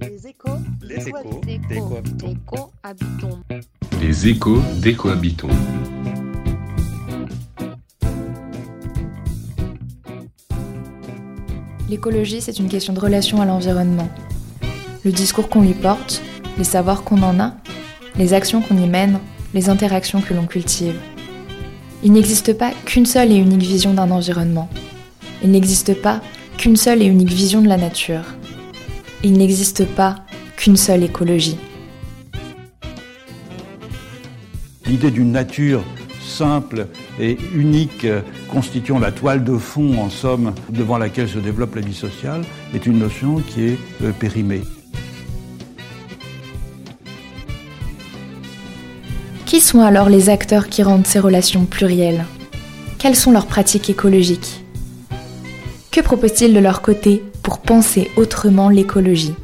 Les échos des cohabitants. Les échos des cohabitants. L'écologie, c'est une question de relation à l'environnement. Le discours qu'on lui porte, les savoirs qu'on en a, les actions qu'on y mène, les interactions que l'on cultive. Il n'existe pas qu'une seule et unique vision d'un environnement. Il n'existe pas qu'une seule et unique vision de la nature. Il n'existe pas qu'une seule écologie. L'idée d'une nature simple et unique, constituant la toile de fond, en somme, devant laquelle se développe la vie sociale, est une notion qui est euh, périmée. Qui sont alors les acteurs qui rendent ces relations plurielles? Quelles sont leurs pratiques écologiques? Que proposent-ils de leur côté pour penser autrement l'écologie?